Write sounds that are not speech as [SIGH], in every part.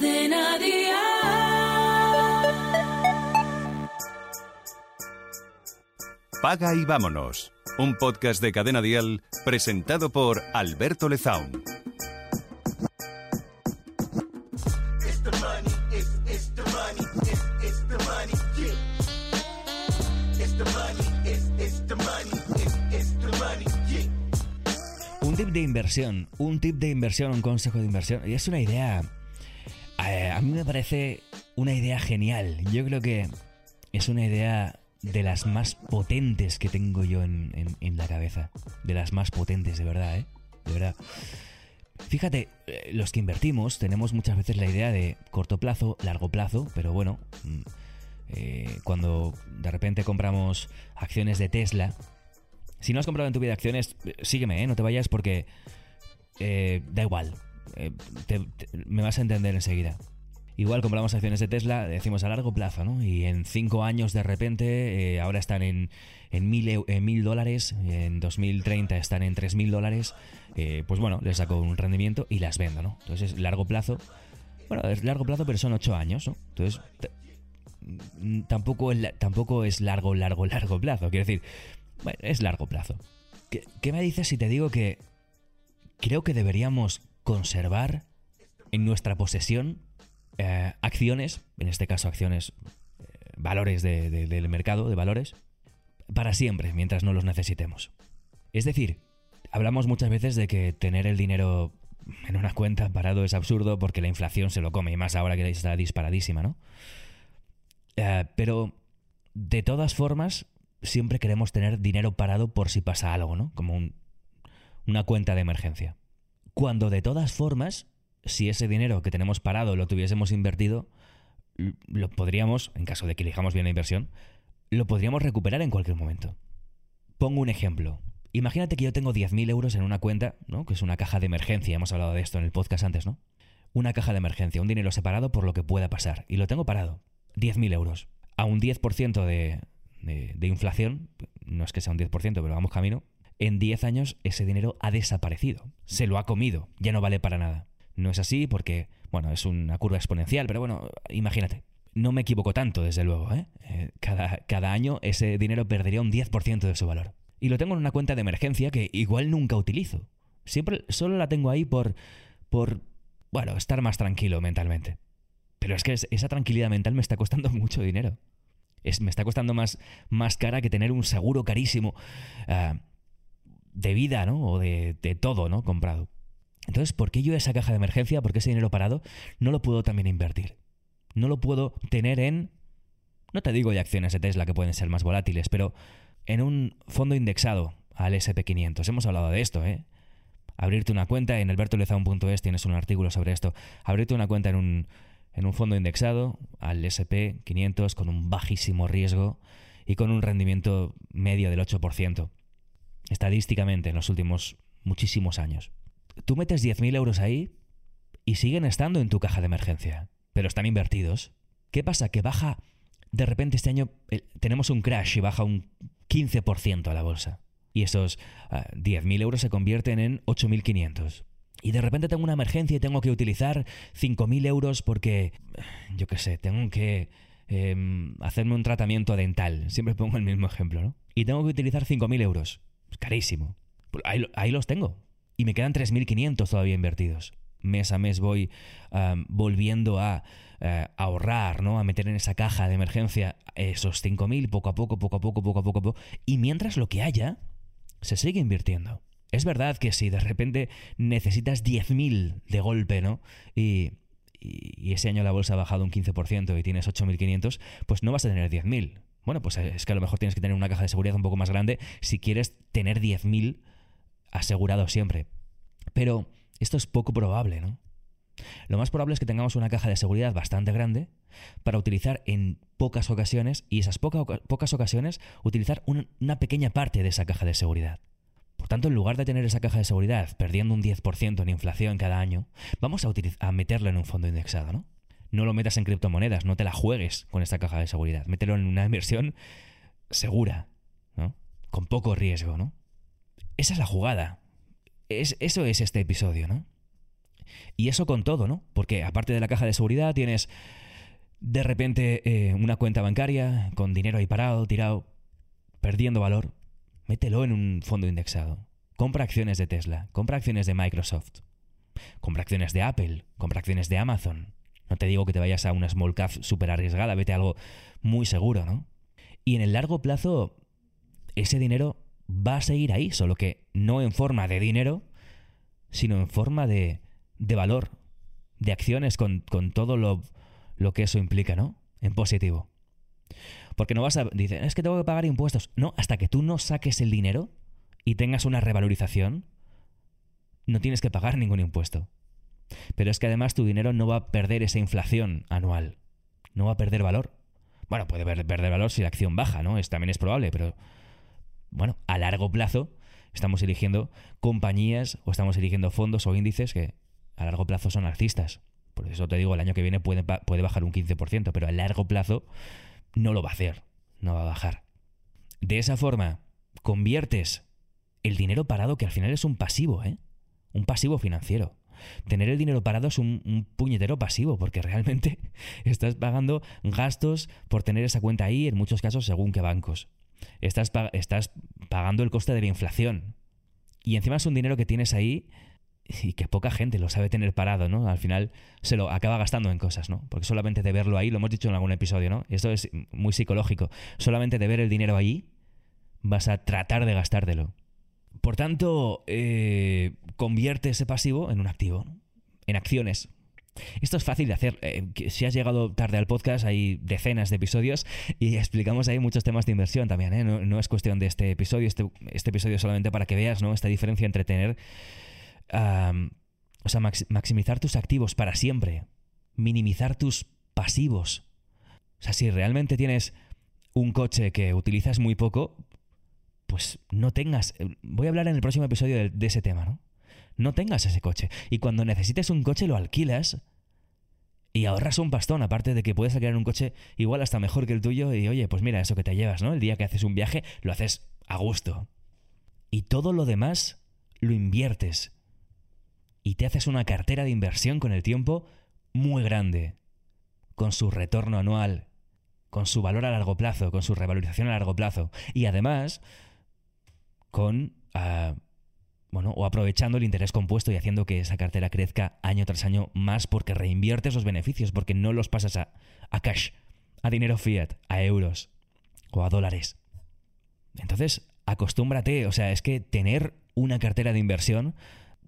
Cadena Dial. Paga y vámonos. Un podcast de Cadena Dial presentado por Alberto Lezaun. Un tip de inversión, un tip de inversión, un consejo de inversión. Y es una idea. Eh, a mí me parece una idea genial. Yo creo que es una idea de las más potentes que tengo yo en, en- la cabeza. De las más potentes, de verdad, ¿eh? De verdad. Fíjate, eh, los que invertimos tenemos muchas veces la idea de corto plazo, largo plazo, pero bueno, mm, eh, cuando de repente compramos acciones de Tesla, si no has comprado en tu vida acciones, sígueme, ¿eh? no te vayas porque eh, da igual, eh, me vas a entender enseguida. Igual compramos acciones de Tesla, decimos a largo plazo, ¿no? Y en cinco años de repente, eh, ahora están en, en mil, en mil dólares, en 2030 están en tres mil dólares, eh, pues bueno, les saco un rendimiento y las vendo, ¿no? Entonces, largo plazo, bueno, es largo plazo, pero son ocho años, ¿no? Entonces, mm, tampoco, es tampoco es largo, largo, largo plazo. Quiero decir, bueno, es largo plazo. ¿Qué, qué me dices si te digo que creo que deberíamos conservar en nuestra posesión eh, acciones, en este caso acciones, eh, valores de- de- del mercado, de valores, para siempre, mientras no los necesitemos? Es decir, hablamos muchas veces de que tener el dinero en una cuenta parado es absurdo porque la inflación se lo come, y más ahora que está disparadísima, ¿no? Eh, pero de todas formas, siempre queremos tener dinero parado por si pasa algo, ¿no? Como un- una cuenta de emergencia. Cuando de todas formas, si ese dinero que tenemos parado lo tuviésemos invertido, lo podríamos, en caso de que elijamos bien la inversión, lo podríamos recuperar en cualquier momento. Pongo un ejemplo. Imagínate que yo tengo 10.000 euros en una cuenta, ¿no? Que es una caja de emergencia, hemos hablado de esto en el podcast antes, ¿no? Una caja de emergencia, un dinero separado por lo que pueda pasar. Y lo tengo parado. 10.000 euros. A un 10% de, de, de inflación, no es que sea un 10%, pero vamos camino, en 10 años ese dinero ha desaparecido. Se lo ha comido, ya no vale para nada. No es así porque, bueno, es una curva exponencial, pero bueno, imagínate. No me equivoco tanto, desde luego, ¿eh? Eh, Cada, cada año ese dinero perdería un 10% de su valor. Y lo tengo en una cuenta de emergencia que igual nunca utilizo. Siempre, solo la tengo ahí por, por, bueno, estar más tranquilo mentalmente. Pero es que es- esa tranquilidad mental me está costando [LAUGHS] mucho dinero. Es, me está costando más, más cara que tener un seguro carísimo ah, de vida, ¿no? O de, de todo, ¿no? Comprado. Entonces, ¿por qué yo esa caja de emergencia, por qué ese dinero parado, no lo puedo también invertir? No lo puedo tener en... No te digo de acciones de Tesla que pueden ser más volátiles, pero en un fondo indexado al SP500. Hemos hablado de esto, ¿eh? Abrirte una cuenta en albertolezaun.es tienes un artículo sobre esto. Abrirte una cuenta en un, en un fondo indexado al SP500 con un bajísimo riesgo y con un rendimiento medio del 8%. Estadísticamente en los últimos muchísimos años. Tú metes 10.000 euros ahí y siguen estando en tu caja de emergencia, pero están invertidos. ¿Qué pasa? Que baja, de repente este año tenemos un crash y baja un 15% a la bolsa. Y esos ah, 10.000 euros se convierten en 8.500. Y de repente tengo una emergencia y tengo que utilizar 5.000 euros porque, yo qué sé, tengo que em, hacerme un tratamiento dental. Siempre pongo el mismo ejemplo, ¿no? Y tengo que utilizar 5.000 euros. Es carísimo. Pues ahí, lo- ahí los tengo. Y me quedan 3.500 todavía invertidos. Mes a mes voy volviendo a eh, ahorrar, ¿no? A meter en esa caja de emergencia esos 5.000 poco a poco, poco a poco, poco a poco, poco. Y mientras lo que haya, se sigue invirtiendo. Es verdad que si de repente necesitas 10.000 de golpe, ¿no? Y, y- y ese año la bolsa ha bajado un 15% y tienes 8.500, pues no vas a tener 10.000. Bueno, pues es que a lo mejor tienes que tener una caja de seguridad un poco más grande si quieres tener 10.000 asegurado siempre. Pero esto es poco probable, ¿no? Lo más probable es que tengamos una caja de seguridad bastante grande para utilizar en pocas ocasiones y esas poca- pocas ocasiones utilizar un- una pequeña parte de esa caja de seguridad. Por tanto, en lugar de tener esa caja de seguridad perdiendo un 10% en inflación cada año, vamos a, a meterlo en un fondo indexado, ¿no? No lo metas en criptomonedas, no te la juegues con esta caja de seguridad. Mételo en una inversión segura, ¿no? Con poco riesgo, ¿no? Esa es la jugada. Es, eso es este episodio, ¿no? Y eso con todo, ¿no? Porque aparte de la caja de seguridad tienes de repente eh, una cuenta bancaria con dinero ahí parado, tirado, perdiendo valor. Mételo en un fondo indexado. Compra acciones de Tesla, compra acciones de Microsoft, compra acciones de Apple, compra acciones de Amazon. No te digo que te vayas a una small cap súper arriesgada, vete a algo muy seguro, ¿no? Y en el largo plazo, ese dinero va a seguir ahí, solo que no en forma de dinero, sino en forma de, de valor, de acciones con, con todo lo, lo, que eso implica, ¿no? En positivo. Porque no vas a... Dicen, es que tengo que pagar impuestos. No, hasta que tú no saques el dinero y tengas una revalorización, no tienes que pagar ningún impuesto. Pero es que además tu dinero no va a perder esa inflación anual. No va a perder valor. Bueno, puede perder valor si la acción baja, ¿no? Es, también es probable, pero bueno, a largo plazo estamos eligiendo compañías o estamos eligiendo fondos o índices que a largo plazo son alcistas. Por eso te digo, el año que viene puede, puede bajar un 15%, pero a largo plazo no lo va a hacer, no va a bajar. De esa forma, conviertes el dinero parado, que al final es un pasivo, ¿eh? Un pasivo financiero. Tener el dinero parado es un, puñetero pasivo, porque realmente [LAUGHS] estás pagando gastos por tener esa cuenta ahí, en muchos casos según qué bancos. Estás, estás pagando el coste de la inflación. Y encima es un dinero que tienes ahí y que poca gente lo sabe tener parado, ¿no? Al final se lo acaba gastando en cosas, ¿no? Porque solamente de verlo ahí, lo hemos dicho en algún episodio, ¿no? Esto es muy psicológico. Solamente de ver el dinero ahí, vas a tratar de gastártelo. Por tanto, eh, convierte ese pasivo en un activo, en acciones. Esto es fácil de hacer. Eh, si has llegado tarde al podcast, hay decenas de episodios y explicamos ahí muchos temas de inversión también. ¿eh? No, es cuestión de este episodio. Este, este, episodio solamente para que veas ¿no? esta diferencia entre tener. o sea, maximizar tus activos para siempre. Minimizar tus pasivos. O sea, si realmente tienes un coche que utilizas muy poco, pues no tengas. Eh, voy a hablar en el próximo episodio de, de ese tema, ¿no? No tengas ese coche. Y cuando necesites un coche lo alquilas y ahorras un pastón, aparte de que puedes alquilar un coche igual hasta mejor que el tuyo y oye, pues mira, eso que te llevas, ¿no? El día que haces un viaje lo haces a gusto. Y todo lo demás lo inviertes. Y te haces una cartera de inversión con el tiempo muy grande, con su retorno anual, con su valor a largo plazo, con su revalorización a largo plazo. Y además, con... Ah, bueno, o aprovechando el interés compuesto y haciendo que esa cartera crezca año tras año más porque reinviertes los beneficios, porque no los pasas a, a cash, a dinero fiat, a euros o a dólares. Entonces, acostúmbrate, o sea, es que tener una cartera de inversión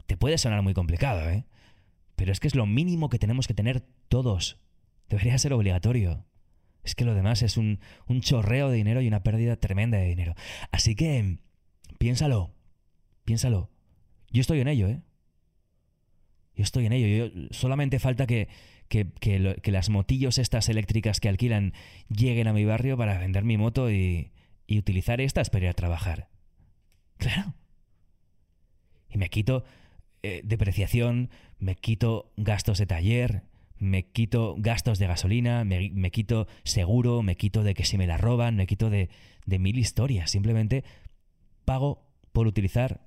te puede sonar muy complicado, ¿eh? Pero es que es lo mínimo que tenemos que tener todos. Debería ser obligatorio. Es que lo demás es un, un chorreo de dinero y una pérdida tremenda de dinero. Así que, piénsalo, piénsalo. Yo estoy en ello, ¿eh? Yo estoy en ello. Yo, solamente falta que, que, las motillos estas eléctricas que alquilan lleguen a mi barrio para vender mi moto y, y utilizar estas para ir a trabajar. Claro. Y me quito eh, depreciación, me quito gastos de taller, me quito gastos de gasolina, me, me, quito seguro, me quito de que si me la roban, me quito de, de mil historias. Simplemente pago por utilizar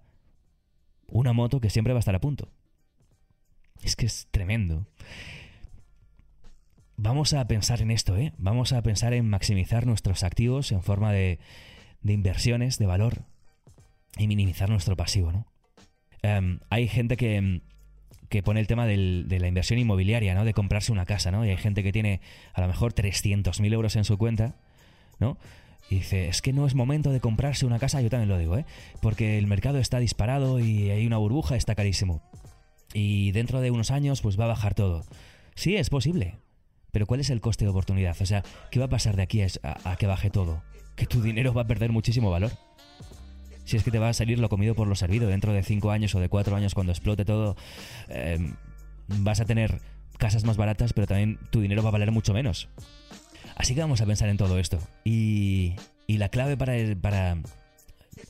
una moto que siempre va a estar a punto. Es que es tremendo. Vamos a pensar en esto, ¿eh? Vamos a pensar en maximizar nuestros activos en forma de, inversiones, de valor, y minimizar nuestro pasivo, ¿no? Em, hay gente que, que pone el tema de la inversión inmobiliaria, ¿no? De comprarse una casa, ¿no? Y hay gente que tiene a lo mejor 300.000 euros en su cuenta, ¿no? Y dice, es que no es momento de comprarse una casa, yo también lo digo, ¿eh? Porque el mercado está disparado y hay una burbuja, está carísimo. Y dentro de unos años, pues va a bajar todo. Sí, es posible. Pero ¿cuál es el coste de oportunidad? O sea, ¿qué va a pasar de aquí a, que baje todo? Que tu dinero va a perder muchísimo valor. Si es que te va a salir lo comido por lo servido dentro de 5 años o de 4 años cuando explote todo, em, vas a tener casas más baratas, pero también tu dinero va a valer mucho menos. Así que vamos a pensar en todo esto. Y, la clave para, para,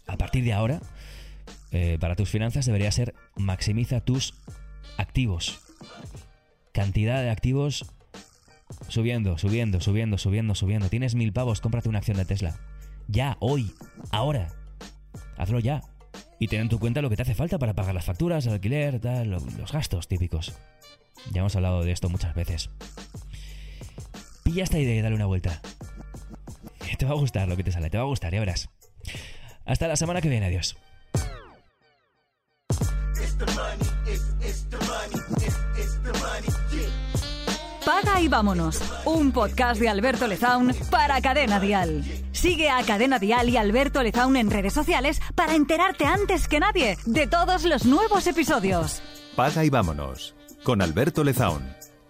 a partir de ahora, eh, para tus finanzas debería ser maximiza tus activos. Cantidad de activos subiendo, subiendo, subiendo, subiendo, subiendo. Tienes mil pavos, cómprate una acción de Tesla. Ya, hoy, ahora. Hazlo ya. y ten en tu cuenta lo que te hace falta para pagar las facturas, el alquiler, tal, los gastos típicos. Ya hemos hablado de esto muchas veces. Pilla esta idea y dale una vuelta. Te va a gustar lo que te sale, te va a gustar, ya verás. Hasta la semana que viene, adiós. Paga y vámonos. Un podcast de Alberto Lezaun para Cadena Dial. Sigue a Cadena Dial y Alberto Lezaun en redes sociales para enterarte antes que nadie de todos los nuevos episodios. Paga y vámonos con Alberto Lezaun.